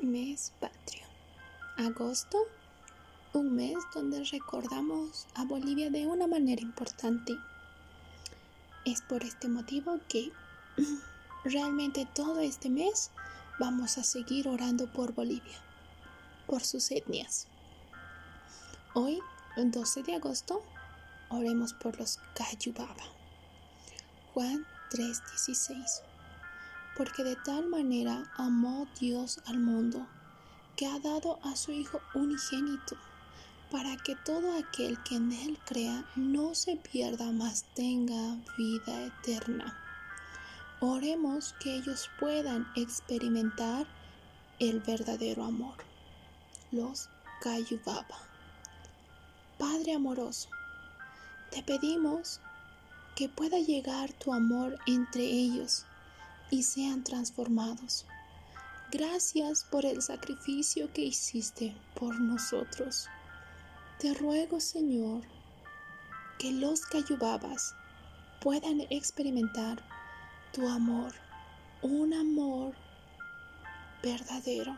Mes patrio. Agosto, un mes donde recordamos a Bolivia de una manera importante. Es por este motivo que realmente todo este mes vamos a seguir orando por Bolivia, por sus etnias. Hoy, el 12 de agosto, oremos por los Cayubaba. Juan 3:16 porque de tal manera amó Dios al mundo, que ha dado a su Hijo unigénito, para que todo aquel que en Él crea no se pierda, mas tenga vida eterna. Oremos que ellos puedan experimentar el verdadero amor. Los Cayubaba. Padre amoroso, te pedimos que pueda llegar tu amor entre ellos y sean transformados. Gracias por el sacrificio que hiciste por nosotros. Te ruego, Señor, que los que ayudabas puedan experimentar tu amor, un amor verdadero.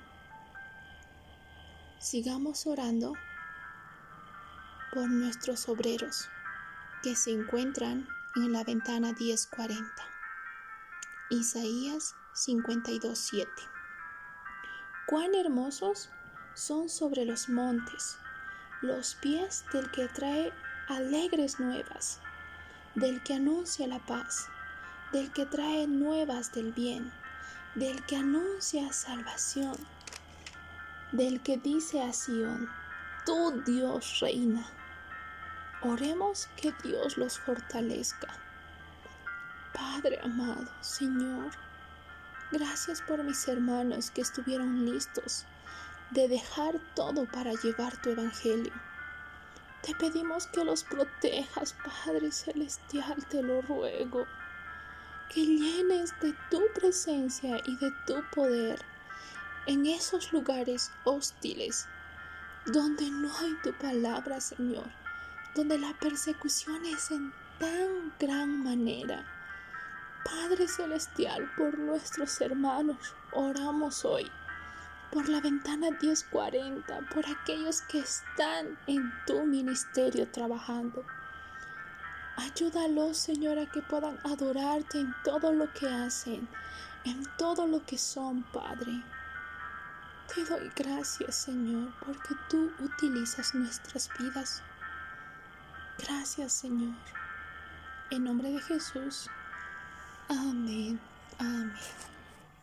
Sigamos orando por nuestros obreros que se encuentran en la ventana 1040. Isaías 52:7. Cuán hermosos son sobre los montes los pies del que trae alegres nuevas, del que anuncia la paz, del que trae nuevas del bien, del que anuncia salvación, del que dice a Sión, tu Dios reina. Oremos que Dios los fortalezca. Padre amado, Señor, gracias por mis hermanos que estuvieron listos de dejar todo para llevar tu evangelio. Te pedimos que los protejas, Padre Celestial, te lo ruego. Que llenes de tu presencia y de tu poder en esos lugares hostiles donde no hay tu palabra, Señor, donde la persecución es en tan gran manera Padre Celestial, por nuestros hermanos, oramos hoy. Por la ventana 1040, por aquellos que están en tu ministerio trabajando. Ayúdalos, Señor, a que puedan adorarte en todo lo que hacen, en todo lo que son, Padre. Te doy gracias, Señor, porque tú utilizas nuestras vidas. Gracias, Señor. En nombre de Jesús. Oh, Amen. Oh, Amen.